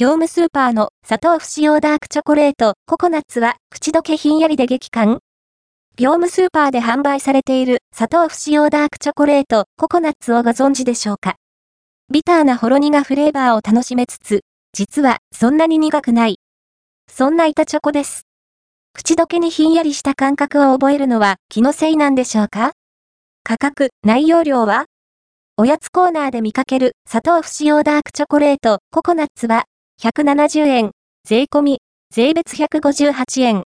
業務スーパーの砂糖不使用ダークチョコレート、ココナッツは口どけひんやりで激感業務スーパーで販売されている砂糖不使用ダークチョコレート、ココナッツをご存知でしょうか？ビターなほろ苦フレーバーを楽しめつつ、実はそんなに苦くない。そんな板チョコです。口どけにひんやりした感覚を覚えるのは気のせいなんでしょうか？価格、内容量は？おやつコーナーで見かける砂糖不使用ダークチョコレート、ココナッツは170円、税込み、税別158円。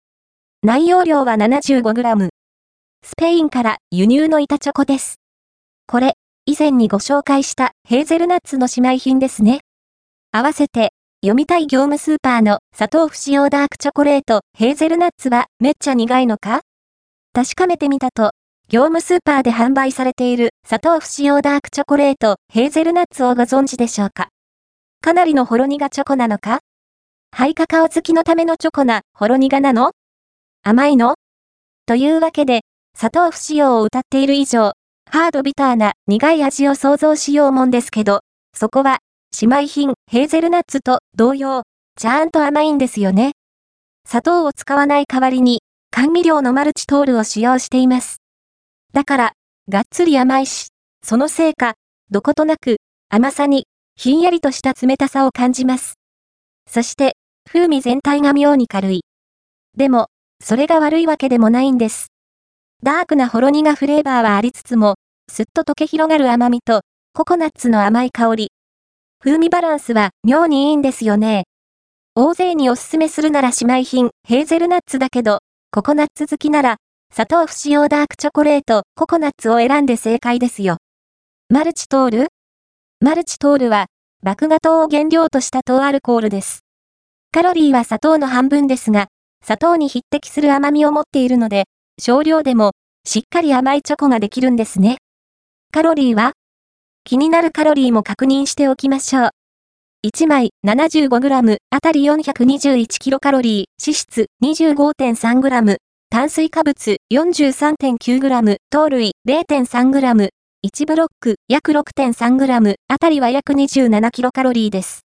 内容量は 75g。スペインから輸入の板チョコです。これ、以前にご紹介したヘーゼルナッツの姉妹品ですね。合わせて、読みたい業務スーパーの砂糖不使用ダークチョコレートヘーゼルナッツはめっちゃ苦いのか？確かめてみたと、業務スーパーで販売されている砂糖不使用ダークチョコレートヘーゼルナッツをご存知でしょうか？かなりのほろ苦チョコなのか？ハイカカオ好きのためのチョコなほろ苦なの？甘いの？というわけで、砂糖不使用を歌っている以上、ハードビターな苦い味を想像しようもんですけど、そこは、姉妹品ヘーゼルナッツと同様、ちゃんと甘いんですよね。砂糖を使わない代わりに、甘味料のマルチトールを使用しています。だから、がっつり甘いし、そのせいか、どことなく、甘さにひんやりとした冷たさを感じます。そして、風味全体が妙に軽い。でも、それが悪いわけでもないんです。ダークなほろ苦フレーバーはありつつも、すっと溶け広がる甘みと、ココナッツの甘い香り。風味バランスは妙にいいんですよね。大勢におすすめするなら姉妹品、ヘーゼルナッツだけど、ココナッツ好きなら、砂糖不使用ダークチョコレート、ココナッツを選んで正解ですよ。マルチトール？マルチトールは、麦芽糖を原料とした糖アルコールです。カロリーは砂糖の半分ですが、砂糖に匹敵する甘みを持っているので、少量でも、しっかり甘いチョコができるんですね。カロリーは気になるカロリーも確認しておきましょう。1枚 75g あたり 421kcal、脂質 25.3g、炭水化物 43.9g、糖類 0.3g、1ブロック約 6.3g あたりは約 27kcal です。